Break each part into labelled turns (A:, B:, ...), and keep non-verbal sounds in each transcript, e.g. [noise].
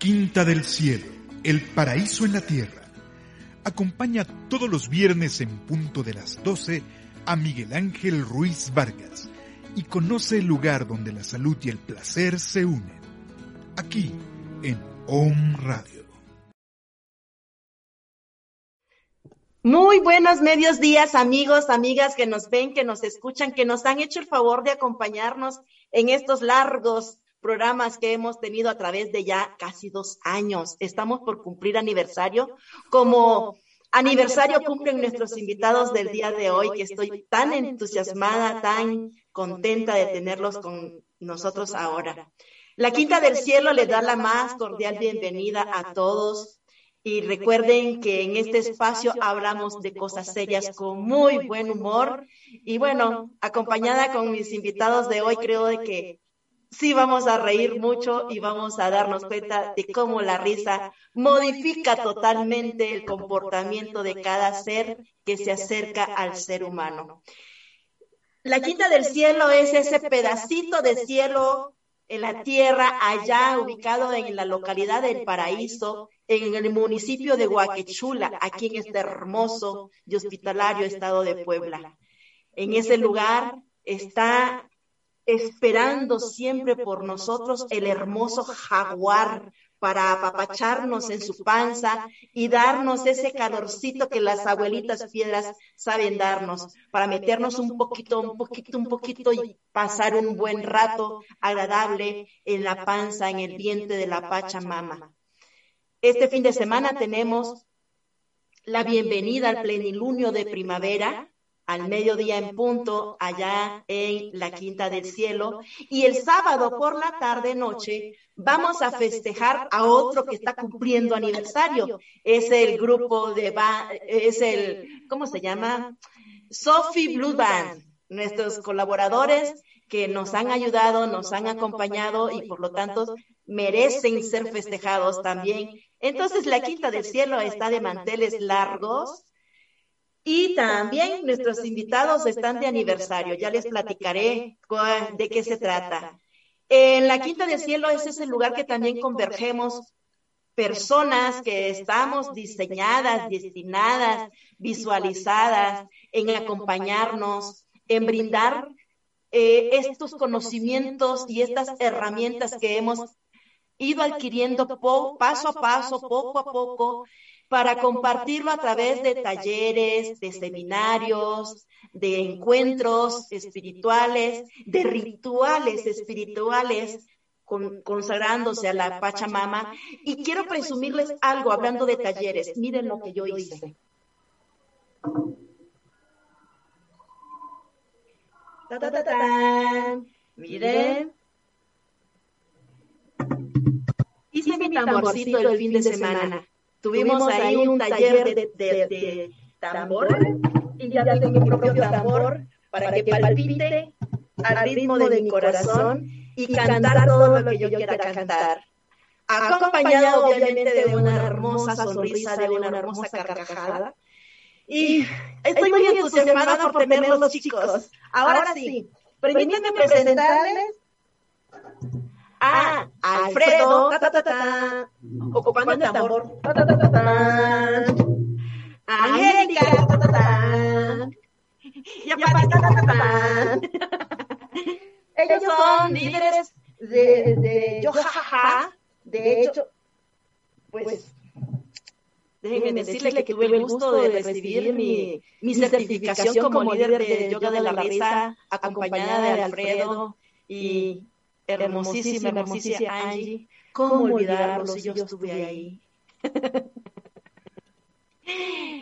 A: Quinta del Cielo, el paraíso en la tierra. Acompaña todos los viernes en punto de las 12 a Miguel Ángel Ruiz Vargas y conoce el lugar donde la salud y el placer se unen. Aquí, en Om Radio.
B: Muy buenos medios días, amigos, amigas que nos ven, que nos escuchan, que nos han hecho el favor de acompañarnos en estos largos programas que hemos tenido a través de ya casi dos años. Estamos por cumplir aniversario. Como aniversario cumplen nuestros invitados del día de hoy, que estoy tan entusiasmada, tan contenta de tenerlos con nosotros ahora. La Quinta del Cielo le da la más cordial bienvenida a todos. Y recuerden que en este espacio hablamos de cosas serias con muy buen humor. Y bueno, acompañada con mis invitados de hoy, creo que sí vamos a reír mucho y vamos a darnos cuenta de cómo la risa modifica totalmente el comportamiento de cada ser que se acerca al ser humano. La quinta del cielo es ese pedacito de cielo en la tierra, allá ubicado en la localidad del Paraíso, en el municipio de Huaquechula, aquí en este hermoso y hospitalario estado de Puebla. En ese lugar está esperando siempre por nosotros el hermoso jaguar para apapacharnos en su panza y darnos ese calorcito que las abuelitas piedras saben darnos, para meternos un poquito, un poquito, un poquito y pasar un buen rato agradable en la panza, en el vientre de la Pachamama. Este fin de semana tenemos la bienvenida al plenilunio de primavera, al mediodía en punto allá en la Quinta del Cielo. Y el sábado por la tarde noche vamos a festejar a otro que está cumpliendo aniversario. Es el grupo de, es el, ¿cómo se llama? Sophie Blue Band, nuestros colaboradores que nos han ayudado, nos han acompañado y por lo tanto merecen ser festejados también. Entonces la Quinta del Cielo está de manteles largos y también nuestros invitados están de aniversario, ya les platicaré de qué se trata. En la Quinta del Cielo es ese lugar que también convergemos personas que estamos diseñadas, destinadas, visualizadas en acompañarnos, en brindar eh, estos conocimientos y estas herramientas que hemos ido adquiriendo paso a paso, poco a poco, para compartirlo a través de talleres, de seminarios, de encuentros espirituales, de rituales espirituales, consagrándose a la Pachamama. Y quiero presumirles algo hablando de talleres. Miren lo que yo hice. Miren. Hice mi tamborcito el fin de semana. Tuvimos ahí un taller de, de, tambor y ya tengo mi propio tambor para que palpite al ritmo de mi corazón y cantar todo lo que yo quiera cantar. Acompañado obviamente de una hermosa sonrisa, de una hermosa carcajada. Y estoy muy entusiasmada por tenerlos, chicos. Ahora sí, permítanme presentarles a Alfredo, ta, ta, ta, ocupando el tambor, ta, ta, ta, ta, ta, Angélica, [laughs] y Ellos son líderes de, de Yo Jajaja, de hecho, pues, déjenme decirles que tuve el gusto de recibir mi, mi certificación como líder de yoga de la risa, acompañada de Alfredo y hermosísima, hermosísima Angie. ¿Cómo olvidarlo si yo estuve ahí? [laughs]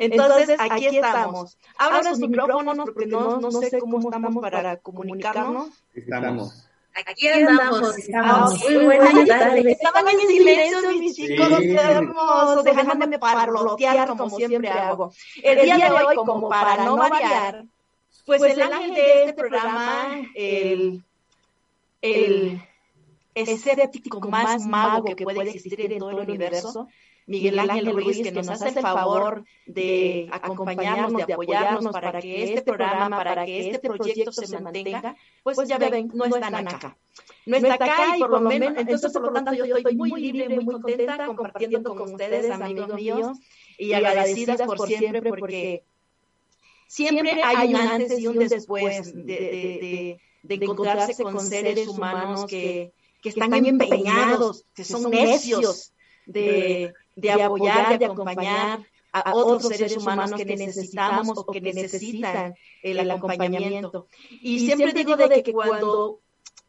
B: Entonces, aquí estamos. Abra sus micrófonos porque no, no sé cómo estamos para comunicarnos.
C: Estamos. Aquí andamos, estamos. Muy buenas tardes.
B: Estaban en silencio, mis chicos hermosos, dejándome parlotear como siempre hago. El día de hoy, como para no variar, pues el ángel de este programa, el, el escéptico más mago que puede existir en todo el universo, Miguel Ángel Ruiz, que nos hace el favor de acompañarnos, de apoyarnos para que este programa, para que este proyecto se mantenga, pues ya ven, no están acá. No está acá y por lo menos, entonces por lo tanto yo estoy muy libre, muy contenta compartiendo con ustedes, amigos míos, y agradecidas por siempre porque siempre hay un antes y un después de, de, de, de encontrarse con seres humanos que, que están empeñados, que son necios de, de apoyar, de acompañar a otros seres humanos que necesitamos o que necesitan el acompañamiento. Y siempre digo de que cuando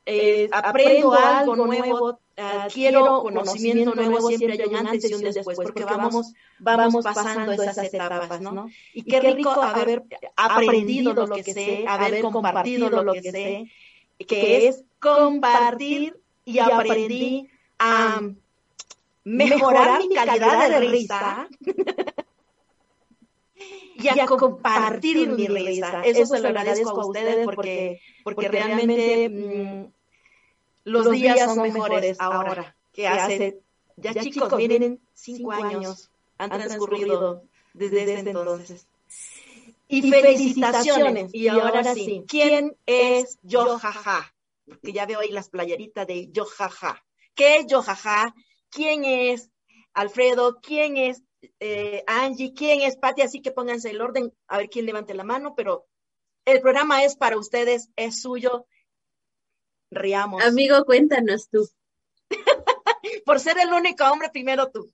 B: eh, aprendo algo nuevo, adquiero conocimiento nuevo, siempre hay un antes y un después, porque vamos, vamos pasando esas etapas, ¿no? Y qué rico haber aprendido lo que sé, haber compartido lo que sé, que es compartir y aprendí a mejorar mi calidad de risa y a compartir mi risa. Eso se lo agradezco a ustedes porque, porque realmente mm, los días son mejores ahora que hace, ya chicos, miren, cinco años han transcurrido desde ese entonces. Y felicitaciones. Y ahora sí, ¿quién es Yo Jaja? Porque ya veo ahí las playeritas de Yo Jaja. ¿Qué es Yo Jaja? quién es Alfredo, quién es eh, Angie, quién es Patti, así que pónganse el orden, a ver quién levante la mano, pero el programa es para ustedes, es suyo. Riamos.
C: Amigo, cuéntanos tú. [laughs]
B: por ser el único hombre, primero tú.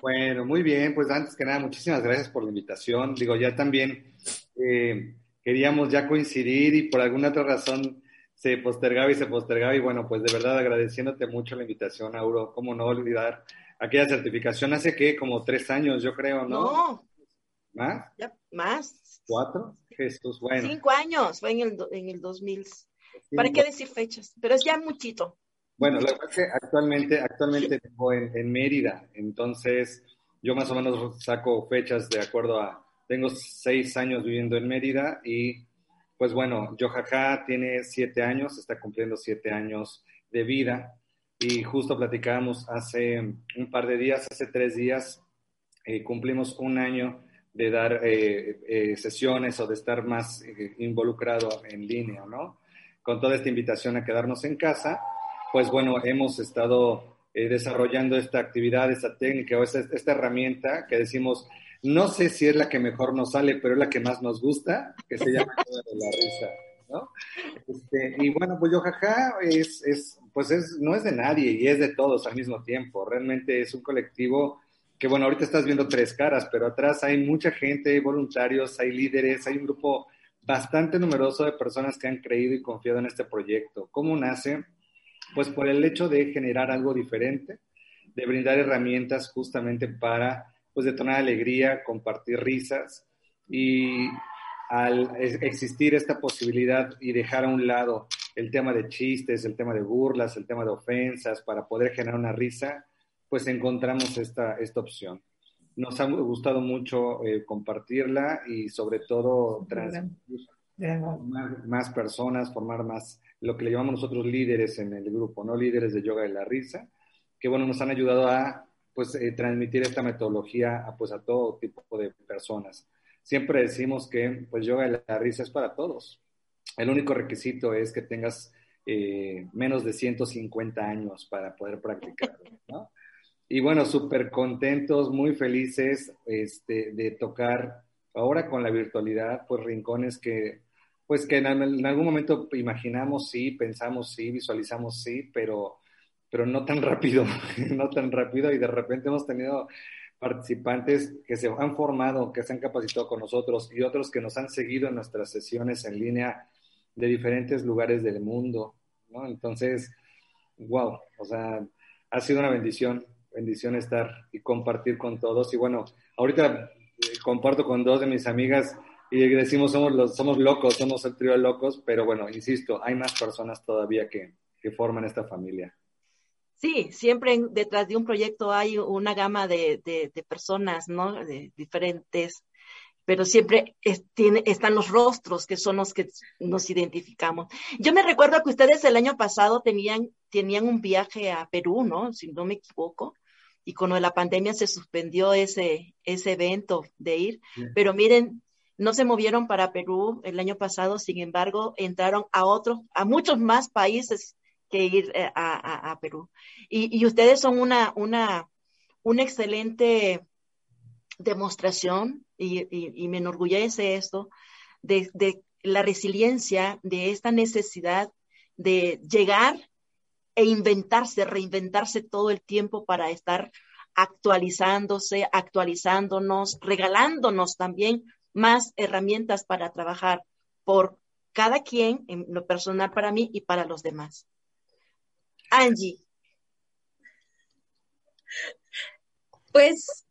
D: bueno, muy bien, pues antes que nada, muchísimas gracias por la invitación. Digo, ya también eh, queríamos ya coincidir y por alguna otra razón se postergaba y se postergaba y bueno, pues de verdad agradeciéndote mucho la invitación, Auro, cómo no olvidar aquella certificación hace que como tres años, yo creo, ¿no?
B: No.
D: ¿Más?
B: Ya, más.
D: ¿Cuatro? Jesús, bueno.
B: Cinco años, fue en el, en el 2000. ¿Para qué decir fechas? Pero es ya muchito.
D: Bueno, lo que pasa es que actualmente, actualmente vivo en, en Mérida, entonces yo más o menos saco fechas de acuerdo a, tengo seis años viviendo en Mérida y pues bueno, Yojaja tiene siete años, está cumpliendo siete años de vida y justo platicábamos hace un par de días, hace tres días, eh, cumplimos un año de dar eh, eh, sesiones o de estar más involucrado en línea, ¿no? Con toda esta invitación a quedarnos en casa, pues bueno, hemos estado desarrollando esta actividad, esta técnica o esta, esta herramienta que decimos no sé si es la que mejor nos sale, pero es la que más nos gusta, que se llama [laughs] de la risa, ¿no? Este, y bueno, pues yo jaja es, es, pues es, no es de nadie y es de todos al mismo tiempo. Realmente es un colectivo que, bueno, ahorita estás viendo tres caras, pero atrás hay mucha gente, hay voluntarios, hay líderes, hay un grupo bastante numeroso de personas que han creído y confiado en este proyecto. ¿Cómo nace? Pues por el hecho de generar algo diferente, de brindar herramientas justamente para pues detonar alegría, compartir risas y al existir esta posibilidad y dejar a un lado el tema de chistes, el tema de burlas, el tema de ofensas para poder generar una risa, pues encontramos esta, esta opción. Nos ha gustado mucho eh, compartirla y sobre todo formar más personas, formar más lo que le llamamos nosotros líderes en el grupo, ¿no? Líderes de yoga de la risa, que bueno, nos han ayudado a pues eh, transmitir esta metodología a, pues, a todo tipo de personas. Siempre decimos que pues yoga de la risa es para todos. El único requisito es que tengas eh, menos de 150 años para poder practicarlo, [laughs] ¿no? Y bueno, súper contentos, muy felices este, de tocar ahora con la virtualidad, pues rincones que, pues que en, en algún momento imaginamos sí, pensamos sí, visualizamos sí, pero pero no tan rápido, [laughs] no tan rápido y de repente hemos tenido participantes que se han formado, que se han capacitado con nosotros y otros que nos han seguido en nuestras sesiones en línea de diferentes lugares del mundo, ¿no? Entonces, wow, o sea, ha sido una bendición, bendición estar y compartir con todos. Y bueno, ahorita eh, comparto con dos de mis amigas y decimos somos los, somos locos, somos el trío de locos, pero bueno, insisto, hay más personas todavía que, que forman esta familia.
B: Sí, siempre detrás de un proyecto hay una gama de, personas, ¿no? De diferentes, pero siempre tiene, están los rostros que son los que nos identificamos. Yo me recuerdo que ustedes el año pasado tenían, tenían un viaje a Perú, ¿no? Si no me equivoco, y con la pandemia se suspendió ese, ese evento de ir, pero miren, no se movieron para Perú el año pasado, sin embargo, entraron a otros, a muchos más países que ir eh, a, Perú. Y, ustedes son una, una, una excelente demostración, y, me enorgullece esto, de, la resiliencia, de esta necesidad de llegar e inventarse, reinventarse todo el tiempo para estar actualizándose, actualizándonos, regalándonos también más herramientas para trabajar por cada quien, en lo personal para mí y para los demás. Angie.
C: Pues,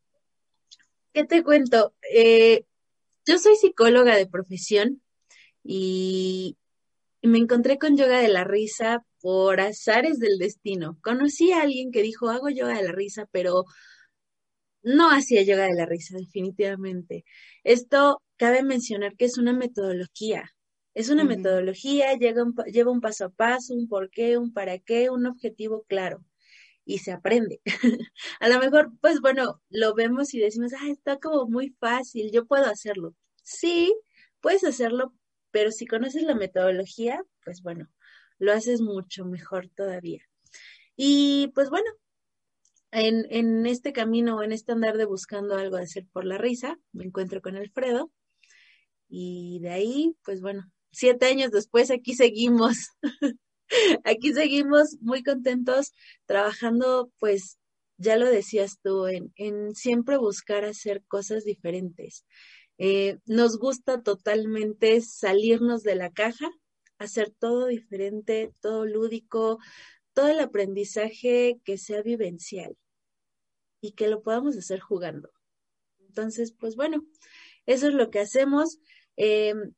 C: ¿qué te cuento? Eh, yo soy psicóloga de profesión y, me encontré con yoga de la risa por azares del destino. Conocí a alguien que dijo, hago yoga de la risa, pero no hacía yoga de la risa, definitivamente. Esto cabe mencionar que es una metodología. Es una metodología, lleva un paso a paso, un por qué, un para qué, un objetivo claro y se aprende. [laughs] a lo mejor, pues bueno, lo vemos y decimos, ah, está como muy fácil, yo puedo hacerlo. Sí, puedes hacerlo, pero si conoces la metodología, pues bueno, lo haces mucho mejor todavía. Y pues bueno, en, en este camino, en este andar de buscando algo de hacer por la risa, me encuentro con Alfredo. Y de ahí, pues bueno, siete años después aquí seguimos. [laughs] [laughs] aquí seguimos muy contentos trabajando, pues ya lo decías tú, en, siempre buscar hacer cosas diferentes. Eh, nos gusta totalmente salirnos de la caja, hacer todo diferente, todo lúdico, todo el aprendizaje que sea vivencial y que lo podamos hacer jugando. Entonces, pues bueno, eso es lo que hacemos. Em,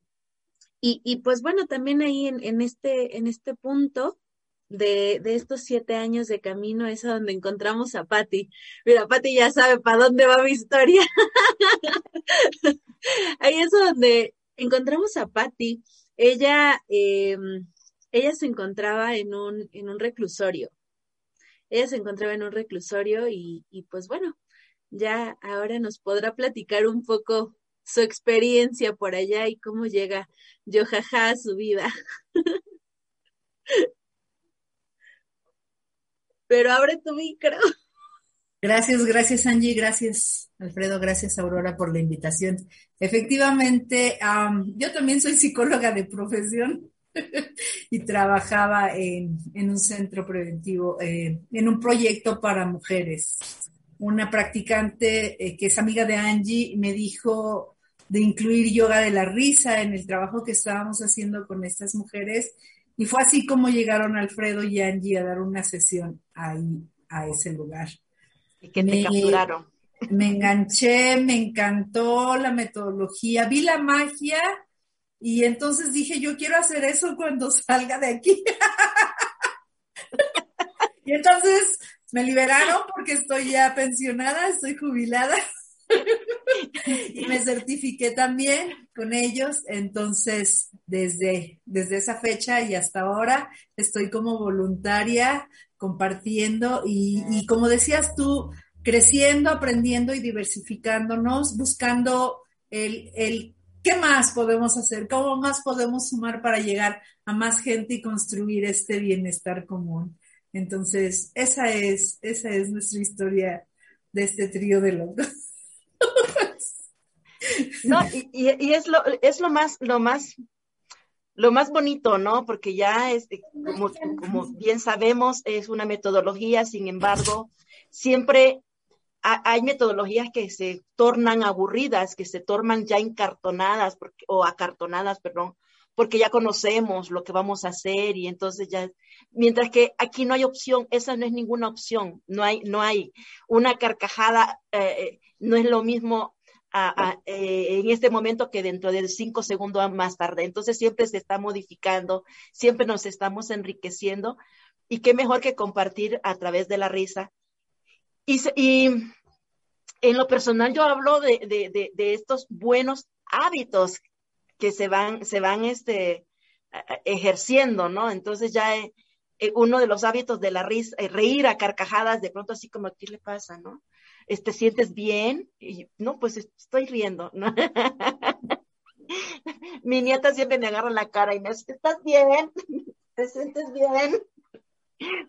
C: y, pues bueno, también ahí en, este, en este punto de, estos siete años de camino es a donde encontramos a Patti. Mira, Patti ya sabe para dónde va mi historia. [laughs] ahí es donde encontramos a Patti. Ella, em, ella se encontraba en un, en un reclusorio. Ella se encontraba en un reclusorio y, y pues bueno, ya ahora nos podrá platicar un poco su experiencia por allá y cómo llega Yojaja a su vida. [laughs] Pero abre tu micro.
E: Gracias, gracias Angie, gracias Alfredo, gracias Aurora por la invitación. Efectivamente, yo también soy psicóloga de profesión [laughs] y trabajaba en, un centro preventivo, eh, en un proyecto para mujeres. Una practicante eh, que es amiga de Angie me dijo, de incluir yoga de la risa en el trabajo que estábamos haciendo con estas mujeres. Y fue así como llegaron Alfredo y Angie a dar una sesión ahí, a ese lugar.
B: ¿Y que te capturaron?
E: Me enganché, me encantó la metodología, vi la magia y entonces dije, yo quiero hacer eso cuando salga de aquí. [laughs] y entonces me liberaron porque estoy ya pensionada, estoy jubilada. [laughs] [laughs] y me certifiqué también con ellos. Entonces, desde, desde esa fecha y hasta ahora, estoy como voluntaria compartiendo y, como decías tú, creciendo, aprendiendo y diversificándonos, buscando el, el qué más podemos hacer, cómo más podemos sumar para llegar a más gente y construir este bienestar común. Entonces, esa es, esa es nuestra historia de este trío de locos.
B: No, y, es lo, es lo más, lo más, lo más bonito, ¿no? Porque ya este, como, como bien sabemos, es una metodología, sin embargo, siempre hay metodologías que se tornan aburridas, que se tornan ya encartonadas o acartonadas, perdón, porque ya conocemos lo que vamos a hacer y entonces ya, mientras que aquí no hay opción, esa no es ninguna opción, no hay, no hay una carcajada, eh, no es lo mismo eh, en este momento que dentro de cinco segundos más tarde. Entonces siempre se está modificando, siempre nos estamos enriqueciendo y qué mejor que compartir a través de la risa. Y, y en lo personal yo hablo de, de, de, estos buenos hábitos que se van, se van este, ejerciendo, ¿no? Entonces ya eh, eh, uno de los hábitos de la risa, reír a carcajadas, de pronto así como, ¿qué le pasa, no? ¿Te sientes bien? Y no, pues estoy riendo. [laughs] Mi nieta siempre me agarra la cara y me dice, ¿estás bien? [laughs] ¿Te sientes bien?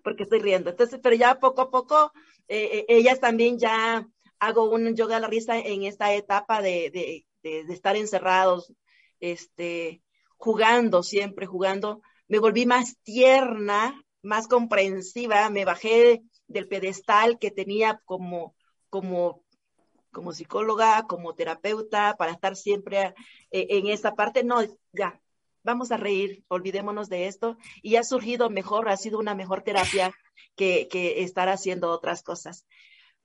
B: Porque estoy riendo. Entonces, pero ya poco a poco, eh, eh, ellas también ya hago un yoga a la risa en esta etapa de, de, de, de estar encerrados, este, jugando, siempre jugando. Me volví más tierna, más comprensiva, me bajé del pedestal que tenía como como, como psicóloga, como terapeuta, para estar siempre eh, en esa parte. No, ya, vamos a reír, olvidémonos de esto. Y ha surgido mejor, ha sido una mejor terapia que, que estar haciendo otras cosas.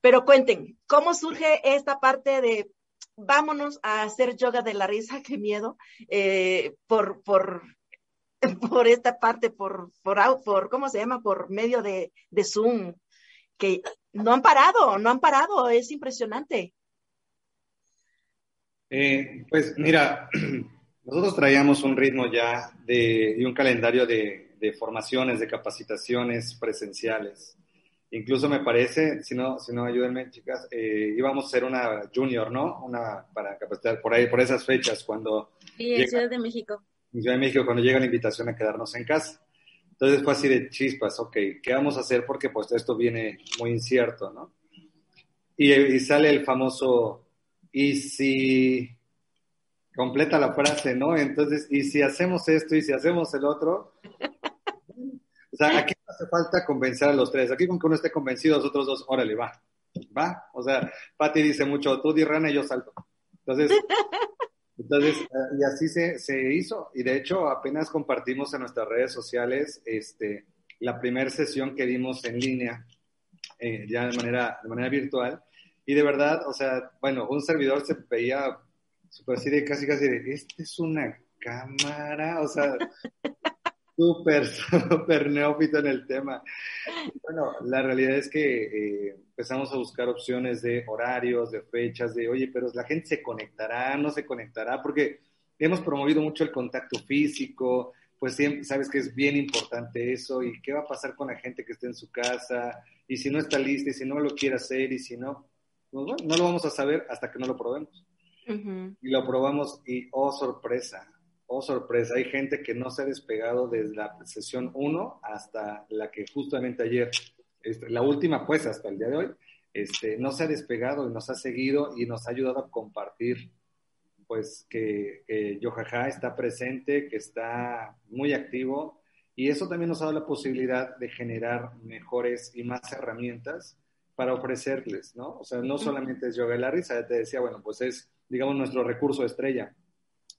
B: Pero cuenten, ¿cómo surge esta parte de vámonos a hacer yoga de la risa? [laughs] Qué miedo. Eh, por, por, [laughs] por esta parte, por, por, por, ¿cómo se llama? Por medio de, de Zoom, que no han parado, no han parado, es impresionante.
D: Eh, pues mira, [clears throat] nosotros traíamos un ritmo ya de, y un calendario de, formaciones, de capacitaciones presenciales. Incluso me parece, si no, si no ayúdenme chicas, eh, íbamos a hacer una junior, ¿no? Una para capacitar por ahí, por esas fechas, cuando...
C: Sí, en Ciudad de México.
D: En Ciudad de México, cuando llega la invitación a quedarnos en casa. Entonces fue así de chispas, ok, ¿qué vamos a hacer? Porque pues esto viene muy incierto, ¿no? Y, sale el famoso, y si completa la frase, ¿no? Entonces, y si hacemos esto y si hacemos el otro, o sea, aquí no hace falta convencer a los tres, aquí con que uno esté convencido, los otros dos, órale, va, va, o sea, Patti dice mucho, tú di rana y yo salto. Entonces, entonces, eh, y así se, se, hizo. Y de hecho, apenas compartimos en nuestras redes sociales este, la primera sesión que dimos en línea, eh, ya de manera, de manera virtual. Y de verdad, o sea, bueno, un servidor se veía súper así de casi, casi de, este es una cámara, o sea, súper, [laughs] súper neófito en el tema. Bueno, la realidad es que eh, empezamos a buscar opciones de horarios, de fechas, de, oye, pero la gente se conectará, no se conectará, porque hemos promovido mucho el contacto físico, pues siempre sabes que es bien importante eso, y qué va a pasar con la gente que esté en su casa, y si no está lista, y si no lo quiere hacer, y si no, pues bueno, no lo vamos a saber hasta que no lo probemos. Y lo probamos y, oh, sorpresa, oh sorpresa, hay gente que no se ha despegado desde la sesión 1 hasta la que justamente ayer, este, la última pues hasta el día de hoy, este, no se ha despegado y nos ha seguido y nos ha ayudado a compartir pues que, que Yojaja está presente, que está muy activo y eso también nos ha dado la posibilidad de generar mejores y más herramientas para ofrecerles, ¿no? O sea, no solamente es yoga y la risa, ya te decía, bueno, pues es, digamos, nuestro recurso estrella,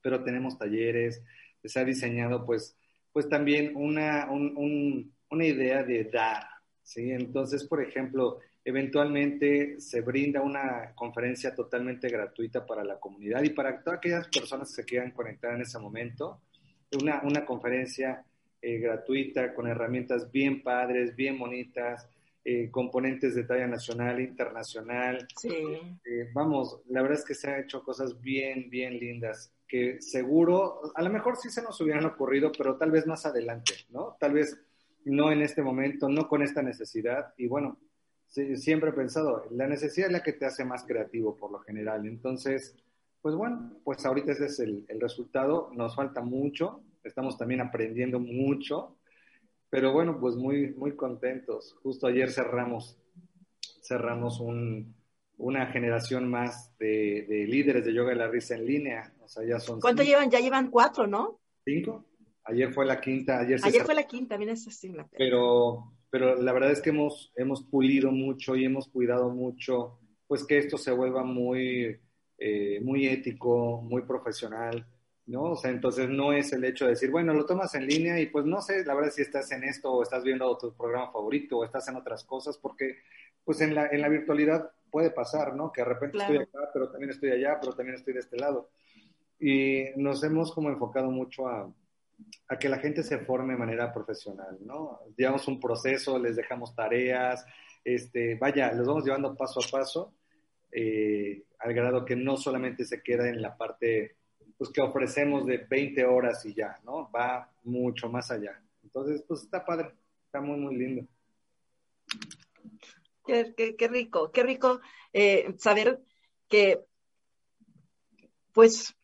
D: pero tenemos talleres, se ha diseñado pues, pues también una, una idea de dar, ¿sí? Entonces, por ejemplo, eventualmente se brinda una conferencia totalmente gratuita para la comunidad y para todas aquellas personas que se quieran conectar en ese momento, una, una conferencia eh, gratuita con herramientas bien padres, bien bonitas, eh, componentes de talla nacional, internacional.
B: Sí.
D: Eh, vamos, la verdad es que se han hecho cosas bien, bien lindas que seguro, a lo mejor sí se nos hubieran ocurrido, pero tal vez más adelante, ¿no? Tal vez no en este momento, no con esta necesidad. Y bueno, siempre he pensado, la necesidad es la que te hace más creativo por lo general. Entonces, pues bueno, pues ahorita ese es el, el resultado. Nos falta mucho, estamos también aprendiendo mucho, pero bueno, pues muy, muy contentos. Justo ayer cerramos, cerramos un, una generación más de, de, líderes de yoga de la risa en línea. O sea, ya son
B: ¿Cuánto llevan? Ya llevan cuatro, ¿no?
D: Cinco. Ayer fue la quinta. Ayer,
B: ayer fue la quinta, mira, es así. La
D: pero, pero la verdad es que hemos, hemos pulido mucho y hemos cuidado mucho, pues que esto se vuelva muy, eh, muy ético, muy profesional. ¿No? O sea, entonces no es el hecho de decir, bueno, lo tomas en línea y pues no sé, la verdad si estás en esto o estás viendo tu programa favorito o estás en otras cosas, porque pues en la, en la virtualidad puede pasar, ¿no? Que de repente estoy acá, pero también estoy allá, pero también estoy de este lado. Y nos hemos como enfocado mucho a, a que la gente se forme de manera profesional, ¿no? Llevamos un proceso, les dejamos tareas, este, vaya, los vamos llevando paso a paso, eh, al grado que no solamente se queda en la parte pues, que ofrecemos de 20 horas y ya, ¿no? Va mucho más allá. Entonces, pues está padre, está muy, muy lindo.
B: Qué, rico, qué rico eh, saber que, pues,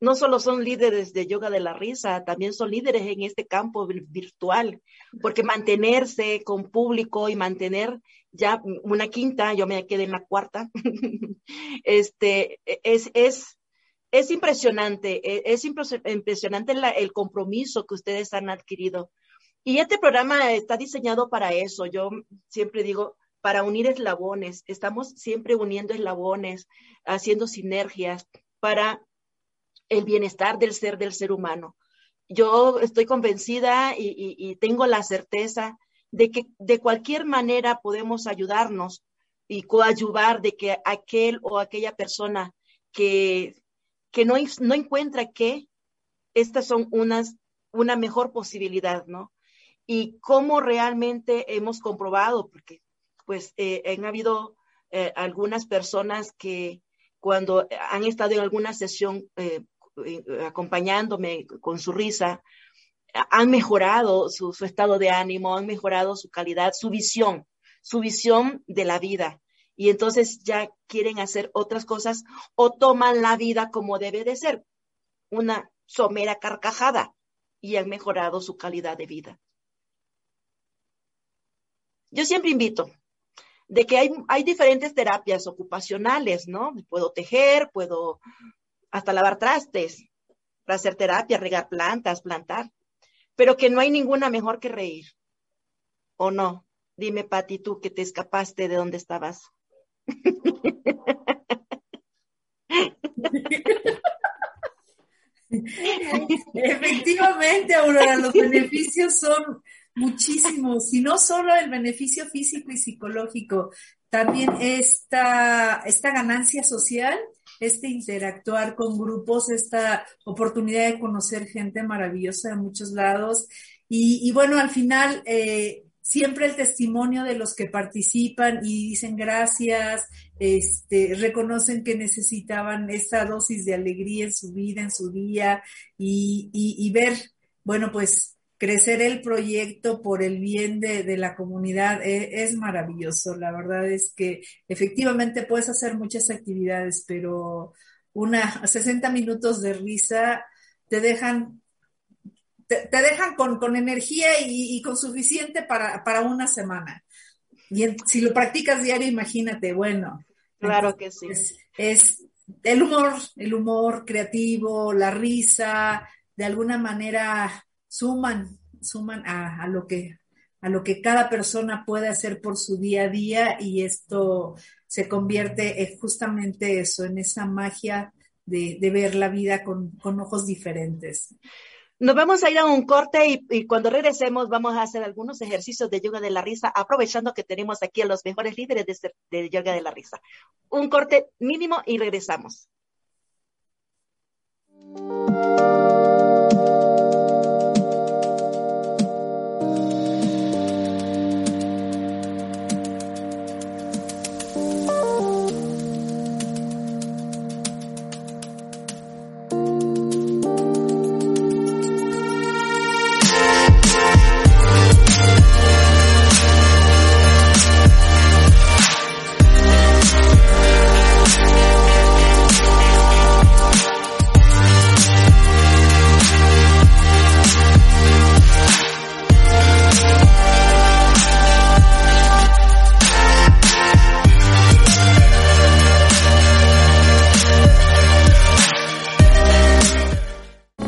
B: no solo son líderes de yoga de la risa, también son líderes en este campo virtual, porque mantenerse con público y mantener ya una quinta, yo me quedé en la cuarta, [laughs] este, es, es, es impresionante, e, es impresionante el compromiso que ustedes han adquirido. Y este programa está diseñado para eso. Yo siempre digo, para unir eslabones. Estamos siempre uniendo eslabones, haciendo sinergias para el bienestar del ser del ser humano. Yo estoy convencida y, tengo la certeza de que de cualquier manera podemos ayudarnos y coadyuvar de que aquel o aquella persona que, que no, no encuentra que estas son unas, una mejor posibilidad, ¿no? Y cómo realmente hemos comprobado, porque pues eh, han habido eh, algunas personas que cuando han estado en alguna sesión eh, acompañándome con su risa, han mejorado su, estado de ánimo, han mejorado su calidad, su visión, su visión de la vida. Y entonces ya quieren hacer otras cosas o toman la vida como debe de ser, una somera carcajada, y han mejorado su calidad de vida. Yo siempre invito de que hay, hay diferentes terapias ocupacionales, ¿no? Puedo tejer, puedo hasta lavar trastes, para hacer terapia, regar plantas, plantar, pero que no hay ninguna mejor que reír. ¿O no? Dime, Pati, tú que te escapaste de donde estabas.
E: Efectivamente, Aurora, los beneficios son muchísimos, y no solo el beneficio físico y psicológico, también esta, esta ganancia social, este interactuar con grupos, esta oportunidad de conocer gente maravillosa de muchos lados. Y, bueno, al final, eh, siempre el testimonio de los que participan y dicen gracias, este, reconocen que necesitaban esta dosis de alegría en su vida, en su día, y, y ver, bueno, pues crecer el proyecto por el bien de, la comunidad e, es, maravilloso. La verdad es que efectivamente puedes hacer muchas actividades, pero una 60 minutos de risa te dejan te, dejan con, energía y, con suficiente para, una semana. Y si lo practicas diario, imagínate, bueno.
B: Claro que sí.
E: es el humor, el humor creativo, la risa, de alguna manera suman, suman a, lo que a lo que cada persona puede hacer por su día a día y esto se convierte en justamente eso, en esa magia de, ver la vida con, ojos diferentes.
B: Nos vamos a ir a un corte y, cuando regresemos vamos a hacer algunos ejercicios de yoga de la risa, aprovechando que tenemos aquí a los mejores líderes de, de yoga de la risa. Un corte mínimo y regresamos.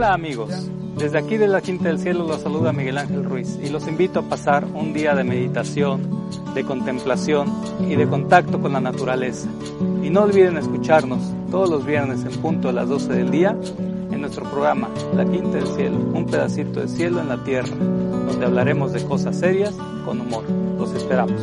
F: Hola amigos, desde aquí de la Quinta del Cielo los saluda Miguel Ángel Ruiz y los invito a pasar un día de meditación, de contemplación y de contacto con la naturaleza. Y no olviden escucharnos todos los viernes en punto a las 12 del día en nuestro programa La Quinta del Cielo, un pedacito de cielo en la tierra, donde hablaremos de cosas serias con humor. Los esperamos.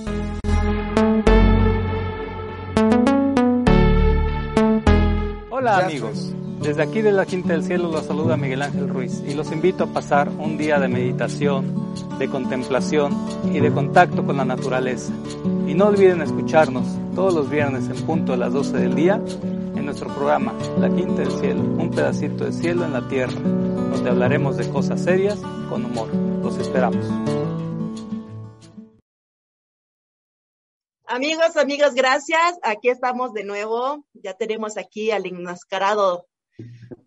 F: Hola amigos, desde aquí de la Quinta del Cielo los saluda Miguel Ángel Ruiz y los invito a pasar un día de meditación, de contemplación y de contacto con la naturaleza. Y no olviden escucharnos todos los viernes en punto a las 12 del día en nuestro programa La Quinta del Cielo, un pedacito de cielo en la tierra, donde hablaremos de cosas serias con humor. Los esperamos.
B: Amigos, amigas, gracias. Aquí estamos de nuevo. Ya tenemos aquí al enmascarado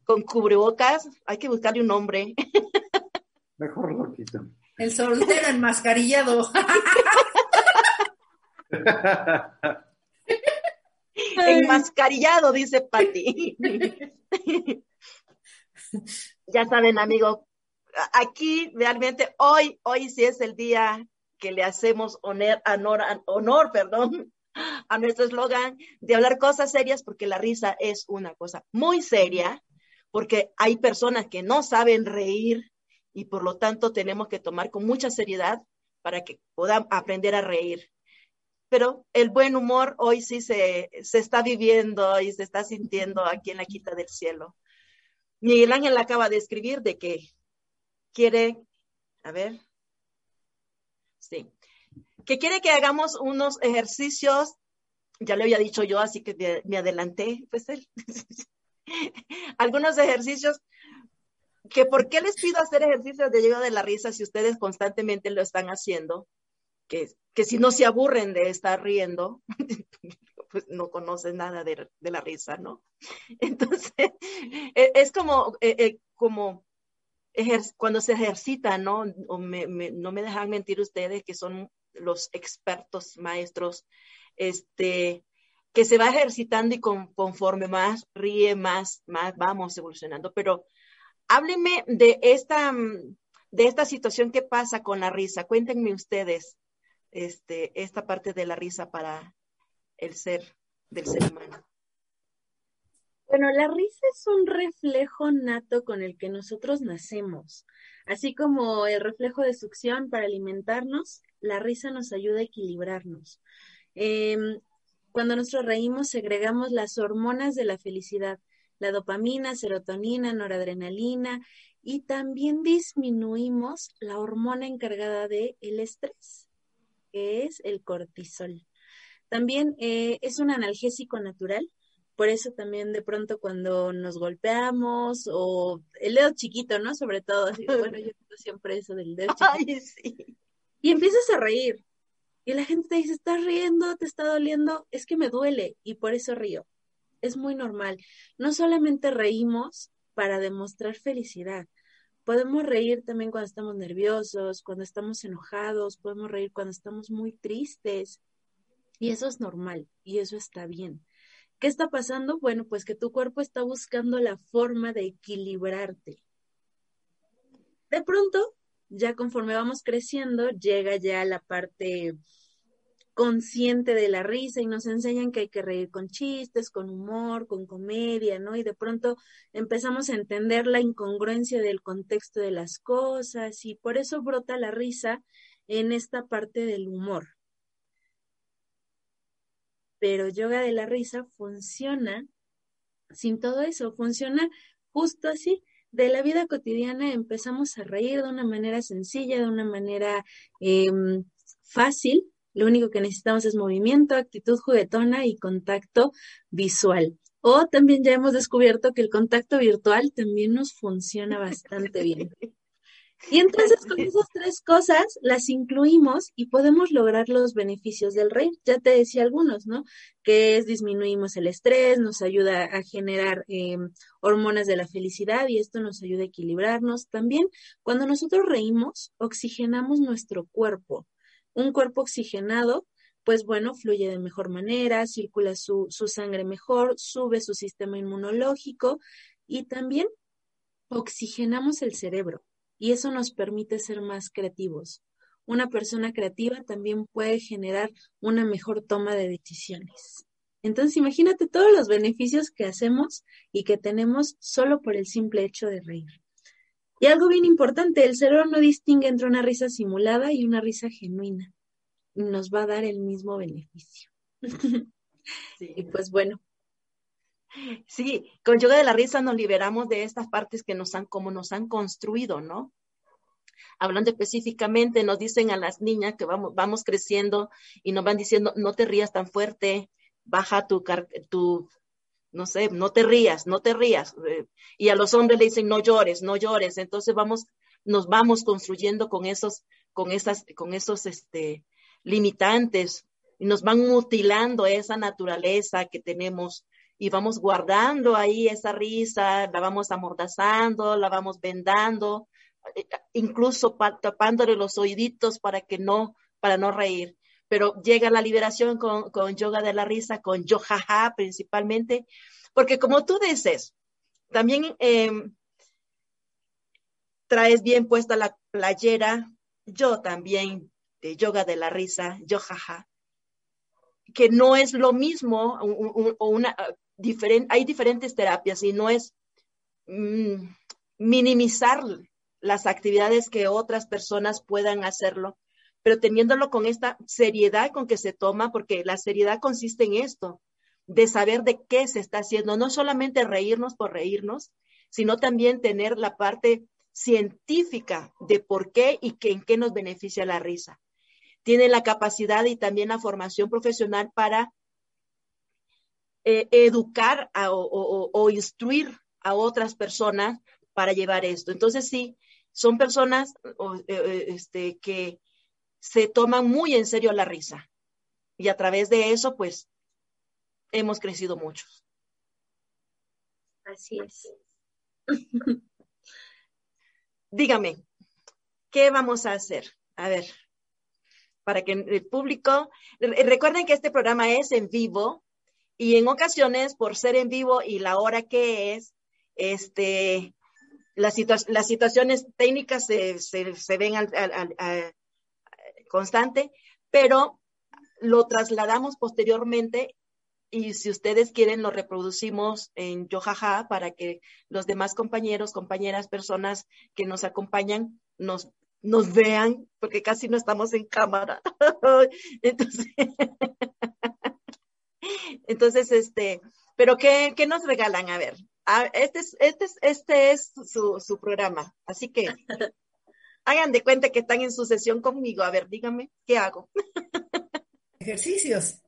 B: con cubrebocas. Hay que buscarle un nombre. [laughs]
D: Mejor lo quito.
E: El soltero enmascarillado. [laughs]
B: enmascarillado, dice Patti. [laughs] ya saben, amigos, aquí realmente hoy, hoy sí es el día que le hacemos honor, honor, honor perdón, a nuestro eslogan de hablar cosas serias porque la risa es una cosa muy seria, porque hay personas que no saben reír y por lo tanto tenemos que tomar con mucha seriedad para que podamos aprender a reír. Pero el buen humor hoy sí se, se está viviendo y se está sintiendo aquí en la Quinta del Cielo. Miguel Ángel acaba de escribir de que quiere, a ver, Sí. Que quiere que hagamos unos ejercicios, ya le había dicho yo, así que me, adelanté, pues. [laughs] Algunos ejercicios que por qué les pido hacer ejercicios de llegada de la risa si ustedes constantemente lo están haciendo, que, que si no se aburren de estar riendo, [laughs] pues no conocen nada de, la risa, ¿no? [laughs] Entonces, e, es como, e, e, como cuando se ejercita, ¿no? no me dejan mentir ustedes que son los expertos, maestros, este, que se va ejercitando y conforme más ríe, más, más vamos evolucionando. Pero háblenme de esta, de esta situación que pasa con la risa. Cuéntenme ustedes este, esta parte de la risa para el ser del ser humano.
C: Bueno, la risa es un reflejo nato con el que nosotros nacemos. Así como el reflejo de succión para alimentarnos, la risa nos ayuda a equilibrarnos. Em, cuando nosotros reímos, segregamos las hormonas de la felicidad, la dopamina, serotonina, noradrenalina, y también disminuimos la hormona encargada del el estrés, que es el cortisol. También eh, es un analgésico natural por eso también de pronto cuando nos golpeamos o el dedo chiquito, ¿no? Sobre todo, así, [laughs] bueno, yo siempre eso del dedo chiquito. Ay, sí. Y empiezas a reír. Y la gente te dice, ¿estás riendo? ¿Te está doliendo? Es que me duele y por eso río. es muy normal. No solamente reímos para demostrar felicidad, podemos reír también cuando estamos nerviosos, cuando estamos enojados, podemos reír cuando estamos muy tristes. Y eso es normal y eso está bien. ¿Qué está pasando? Bueno, pues que tu cuerpo está buscando la forma de equilibrarte. De pronto, ya conforme vamos creciendo, llega ya la parte consciente de la risa y nos enseñan que hay que reír con chistes, con humor, con comedia, ¿no? Y de pronto empezamos a entender la incongruencia del contexto de las cosas y por eso brota la risa en esta parte del humor. Pero yoga de la risa funciona sin todo eso, funciona justo así. De la vida cotidiana empezamos a reír de una manera sencilla, de una manera em, fácil, lo único que necesitamos es movimiento, actitud juguetona y contacto visual. O también ya hemos descubierto que el contacto virtual también nos funciona bastante bien. [laughs] Y entonces con esas tres cosas las incluimos y podemos lograr los beneficios del reír. Ya te decía algunos, ¿no? Que es disminuimos el estrés, nos ayuda a generar em, hormonas de la felicidad y esto nos ayuda a equilibrarnos. También cuando nosotros reímos, oxigenamos nuestro cuerpo un cuerpo oxigenado, pues bueno, fluye de mejor manera, circula su, sangre mejor, sube su sistema inmunológico y también oxigenamos el cerebro y eso nos permite ser más creativos. Una persona creativa también puede generar una mejor toma de decisiones. Entonces, imagínate todos los beneficios que hacemos y que tenemos solo por el simple hecho de reír. Y algo bien importante, el cerebro no distingue entre una risa simulada y una risa genuina. Nos va a dar el mismo beneficio. [laughs] Y pues bueno.
B: Sí, con yoga de la risa nos liberamos de estas partes que nos han, como nos han construido, ¿no? Hablando específicamente, nos dicen a las niñas que vamos, vamos creciendo y nos van diciendo, no te rías tan fuerte, baja tu, tu no sé, no te rías, no te rías. Eh, y a los hombres le dicen, no llores, no llores. Entonces vamos, nos vamos construyendo con esos, con esas, con esos, este, limitantes y nos van mutilando esa naturaleza que tenemos y vamos guardando ahí esa risa, la vamos amordazando, la vamos vendando, eh, incluso tapándole los oíditos para que no, para no reír. Pero llega la liberación con, yoga de la risa, con yojaja principalmente, porque como tú dices, también em, traes bien puesta la playera, yo también, de yoga de la risa, yojaja, que no es lo mismo, o una, hay diferentes terapias y no es mm, minimizar las actividades que otras personas puedan hacerlo, pero teniéndolo con esta seriedad con que se toma, porque la seriedad consiste en esto, de saber de qué se está haciendo, no solamente reírnos por reírnos, sino también tener la parte científica de por qué y en qué nos beneficia la risa. Tiene la capacidad y también la formación profesional para eh, educar o, instruir a otras personas para llevar esto. Entonces, sí, son personas eh, este, que se toman muy en serio la risa. Y a través de eso, pues, hemos crecido mucho.
C: Así es. [laughs]
B: Dígame, ¿qué vamos a hacer? A ver, para que el público, recuerden que este programa es en vivo y en ocasiones, por ser en vivo y la hora que es, este, las, las situaciones técnicas se, ven al, constante, pero lo trasladamos posteriormente y si ustedes quieren lo reproducimos en Yojaja para que los demás compañeros, compañeras, personas que nos acompañan nos, nos vean, porque casi no estamos en cámara. [laughs] entonces, [laughs] entonces, este, pero ¿qué, ¿qué, nos regalan? A ver, este es, este es, este es su, su programa, así que [laughs] hagan de cuenta que están en sucesión conmigo. A ver, díganme, ¿qué hago? [laughs]
E: Ejercicios.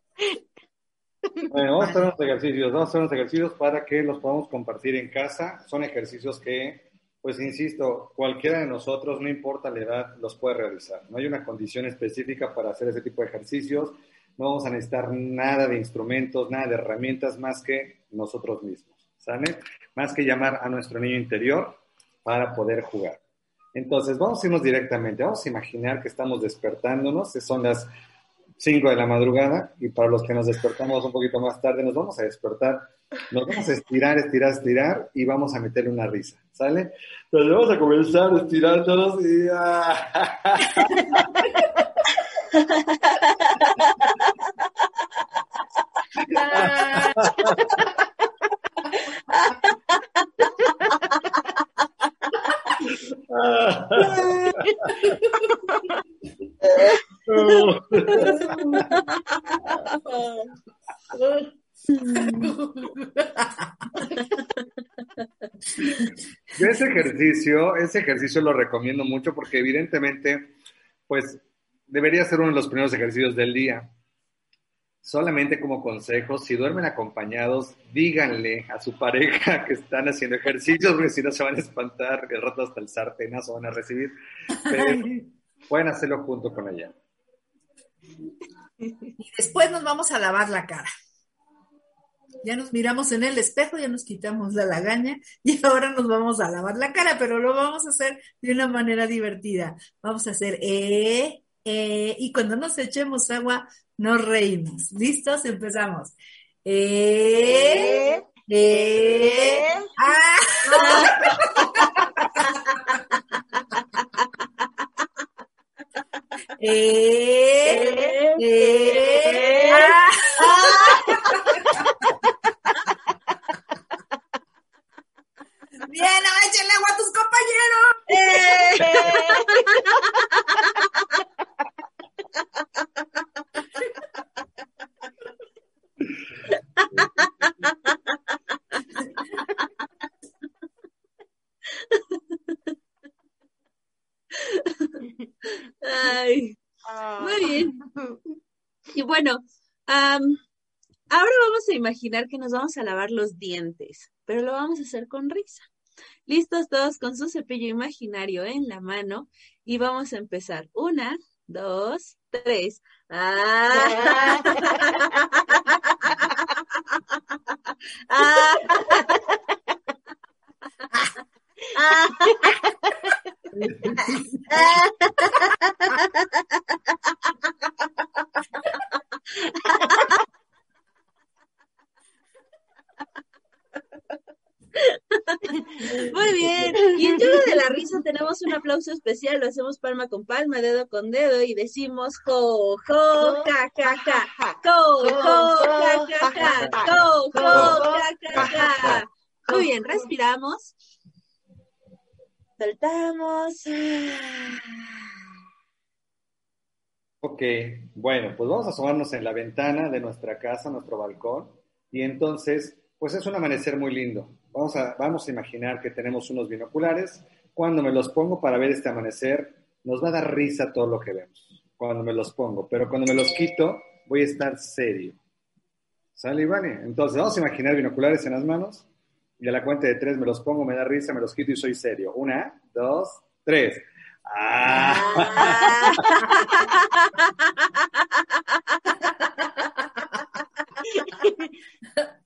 D: Bueno, vamos a hacer unos ejercicios, vamos a hacer unos ejercicios para que los podamos compartir en casa. Son ejercicios que, pues insisto, cualquiera de nosotros, no importa la edad, los puede realizar. No hay una condición específica para hacer ese tipo de ejercicios. No vamos a necesitar nada de instrumentos, nada de herramientas más que nosotros mismos, ¿sale? Más que llamar a nuestro niño interior para poder jugar. Entonces, vamos a irnos directamente, vamos a imaginar que estamos despertándonos, son las 5 de la madrugada y para los que nos despertamos un poquito más tarde, nos vamos a despertar, nos vamos a estirar, estirar, estirar y vamos a meterle una risa, ¿sale? Entonces vamos a comenzar a estirarnos [laughs] ese ejercicio, ese ejercicio lo recomiendo mucho porque evidentemente, pues, debería ser uno de los primeros ejercicios del día. Solamente como consejo, si duermen acompañados, díganle a su pareja [laughs] que están haciendo ejercicios, porque si no se van a espantar, que el rato hasta el sartenazo van a recibir. Pero pueden hacerlo junto con ella.
E: Y después nos vamos a lavar la cara. Ya nos miramos en el espejo, ya nos quitamos la lagaña y [laughs] ahora nos vamos a lavar la cara, pero lo vamos a hacer de una manera divertida. Vamos a hacer eh, eh, y cuando nos echemos agua, nos reímos. ¿Listos? Empezamos. Eh, eh, ah. [laughs] eh, eh.
C: Imaginar que nos vamos a lavar los dientes, pero lo vamos a hacer con risa. Listos todos con su cepillo imaginario en la mano y vamos a empezar. Una, dos, tres. Ah. [laughs] [laughs] Ah. Especial. Lo hacemos palma con palma, dedo con dedo y decimos jo, jo, ja, ja, ja. Jo, jo, ja, ja, ja. Jo, jo, ja, ja, ja. Muy bien, respiramos. Soltamos.
D: Ok, bueno, pues vamos a asomarnos en la ventana de nuestra casa, nuestro balcón, y entonces, pues es un amanecer muy lindo. Vamos a, vamos a imaginar que tenemos unos binoculares. Cuando me los pongo para ver este amanecer, nos va a dar risa todo lo que vemos, cuando me los pongo, pero cuando me los quito, voy a estar serio. ¿Sale, Ivani? Entonces, vamos a imaginar binoculares en las manos, y a la cuenta de tres me los pongo, me da risa, me los quito y soy serio. Una, dos, tres. ¡Ah!
C: Ah. [laughs] [laughs]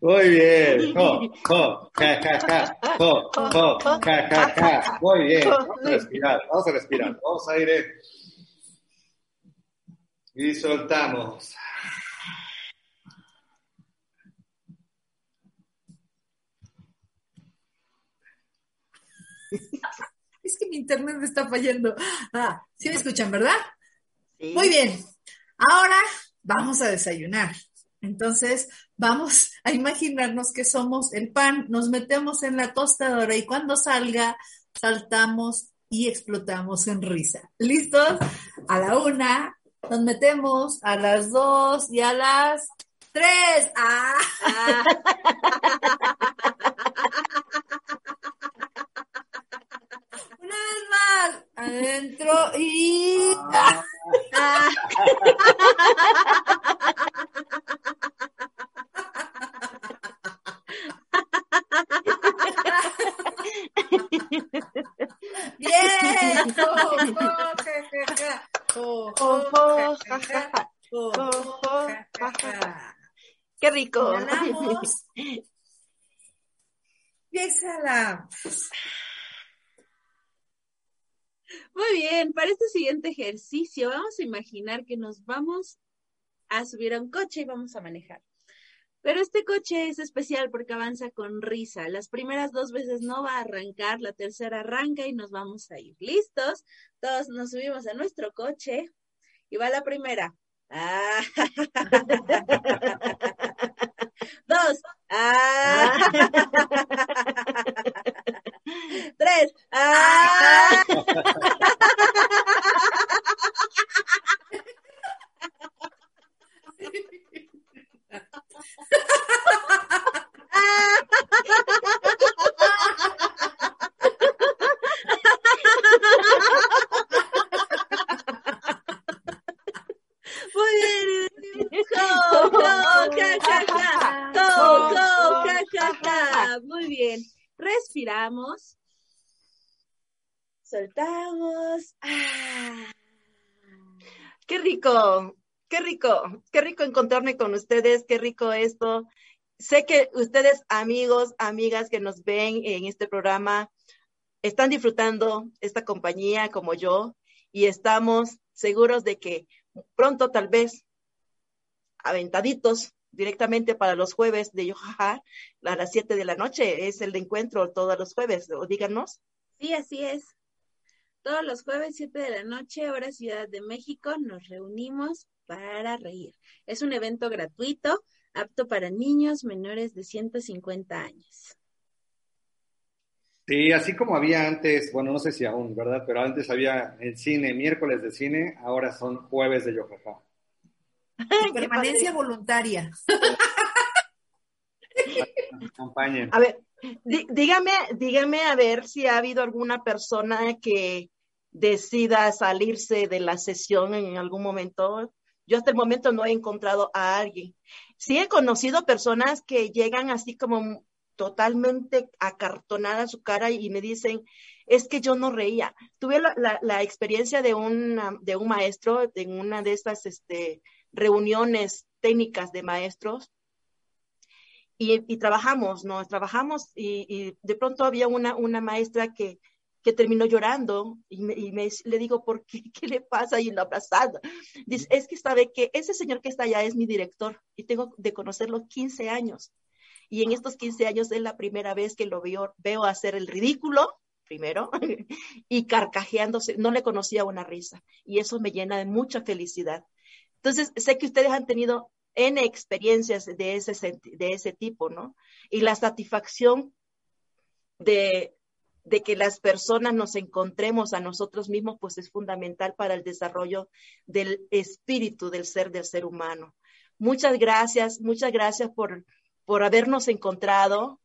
D: Muy bien. [laughs] Jo, jo, ja, ja, ja. Jo, jo, ja, ja, ja. Muy bien. Vamos a respirar, vamos a respirar. Vamos a aire. Y soltamos. [laughs]
E: Es que mi internet me está fallando. Ah, ¿sí me escuchan, verdad?
B: Sí.
E: Muy bien. Ahora vamos a desayunar. Entonces, vamos a imaginarnos que somos el pan, nos metemos en la tostadora y cuando salga, saltamos y explotamos en risa. ¿Listos? A la una, nos metemos a las dos y a las tres. ¡Ah! [laughs] Una vez más, adentro y... Bien. [laughs]
B: Qué rico.
C: Muy bien, para este siguiente ejercicio vamos a imaginar que nos vamos a subir a un coche y vamos a manejar. Pero este coche es especial porque avanza con risa. Las primeras dos veces no va a arrancar, la tercera arranca y nos vamos a ir. ¿Listos? Todos nos subimos a nuestro coche y va la primera. Ah. [laughs] Dos. Ah. Tres. Ah. Muy ja. Muy bien. Respiramos. Soltamos. Ah.
B: Qué rico, qué rico, qué rico encontrarme con ustedes, qué rico esto. Sé que ustedes, amigos, amigas que nos ven en este programa, están disfrutando esta compañía como yo y estamos seguros de que pronto tal vez aventaditos directamente para los jueves de Yojaja a las 7 de la noche es el de encuentro todos los jueves, o díganos.
C: Sí, así es. Todos los jueves, 7 de la noche, hora Ciudad de México, nos reunimos para reír. Es un evento gratuito, apto para niños menores de 150 años.
D: Sí, así como había antes, bueno, no sé si aún, ¿verdad? Pero antes había el cine, miércoles de cine, ahora son jueves de Yojaja.
E: Permanencia voluntaria.
D: Acompañen.
B: A ver, dí- dígame, dígame a ver si ha habido alguna persona que decida salirse de la sesión en algún momento. Yo hasta el momento no he encontrado a alguien. Sí he conocido personas que llegan así como totalmente acartonada su cara y me dicen, es que yo no reía. Tuve la, la- la experiencia de, una- de un maestro en una de estas este, reuniones técnicas de maestros y, y trabajamos, ¿no? Trabajamos y, y de pronto había una, una maestra que, que terminó llorando y, me, y me- le digo, ¿por qué? [laughs] ¿Qué le pasa? Y lo abrazando. Dice, es que sabe que ese señor que está allá es mi director y tengo de conocerlo 15 años. Y en estos 15 años es la primera vez que lo veo, veo hacer el ridículo, primero, [laughs] y carcajeándose. No le conocía una risa. Y eso me llena de mucha felicidad. Entonces, sé que ustedes han tenido N experiencias de ese, de ese tipo, ¿no? Y la satisfacción de, de que las personas nos encontremos a nosotros mismos, pues es fundamental para el desarrollo del espíritu del ser del ser humano. Muchas gracias, muchas gracias por, por habernos encontrado,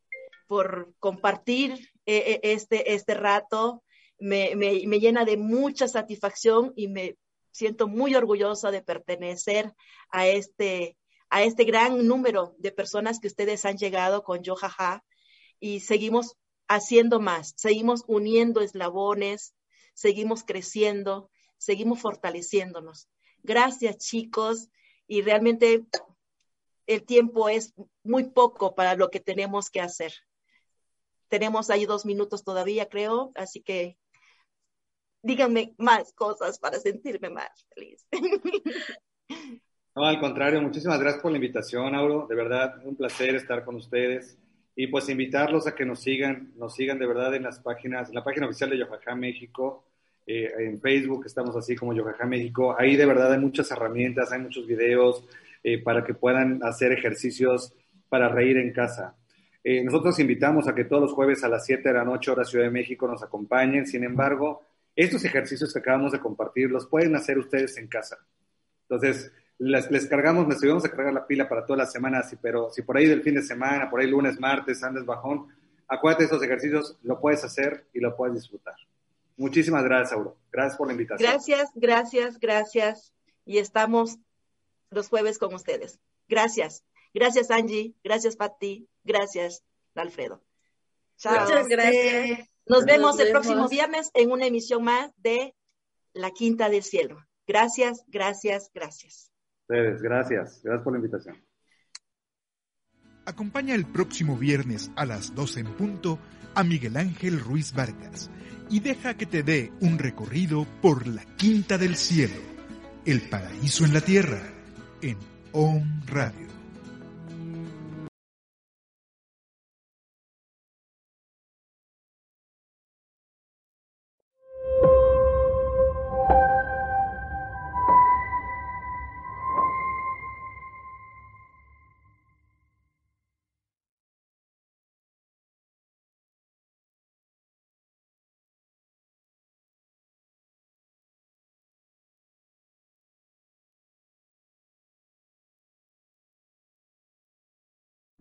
B: por compartir eh, eh, este, este rato. Me, me, me llena de mucha satisfacción y me siento muy orgullosa de pertenecer a este, a este gran número de personas que ustedes han llegado con Yo Jaja y seguimos haciendo más, seguimos uniendo eslabones, seguimos creciendo, seguimos fortaleciéndonos. Gracias chicos y realmente el tiempo es muy poco para lo que tenemos que hacer. Tenemos ahí dos minutos todavía, creo, así que díganme más cosas para sentirme más feliz. [laughs]
D: No, al contrario, muchísimas gracias por la invitación, Auro. De verdad, un placer estar con ustedes. Y pues invitarlos a que nos sigan, nos sigan de verdad en las páginas, en la página oficial de Yojaja México, eh, en Facebook estamos así como Yojaja México. Ahí de verdad hay muchas herramientas, hay muchos videos, eh, para que puedan hacer ejercicios para reír en casa. Eh, nosotros invitamos a que todos los jueves a las 7 de la noche, hora Ciudad de México, nos acompañen. Sin embargo, estos ejercicios que acabamos de compartir los pueden hacer ustedes en casa. Entonces, les, les cargamos, les ayudamos a cargar la pila para toda la semana, pero si por ahí del fin de semana, por ahí lunes, martes, andes bajón, acuérdate de estos ejercicios, lo puedes hacer y lo puedes disfrutar. Muchísimas gracias, Auro. Gracias por la invitación.
B: Gracias, gracias, gracias. Y estamos los jueves con ustedes. Gracias. Gracias, Angie. Gracias, Patti. Gracias, Alfredo.
C: Chao. Muchas gracias.
B: Nos, vemos el próximo viernes en una emisión más de La Quinta del Cielo. Gracias, gracias, gracias.
D: Ustedes, gracias. Gracias por la invitación.
A: Acompaña el próximo viernes a las 12 en punto a Miguel Ángel Ruiz Vargas y deja que te dé un recorrido por la Quinta del Cielo, el paraíso en la tierra, en On Radio.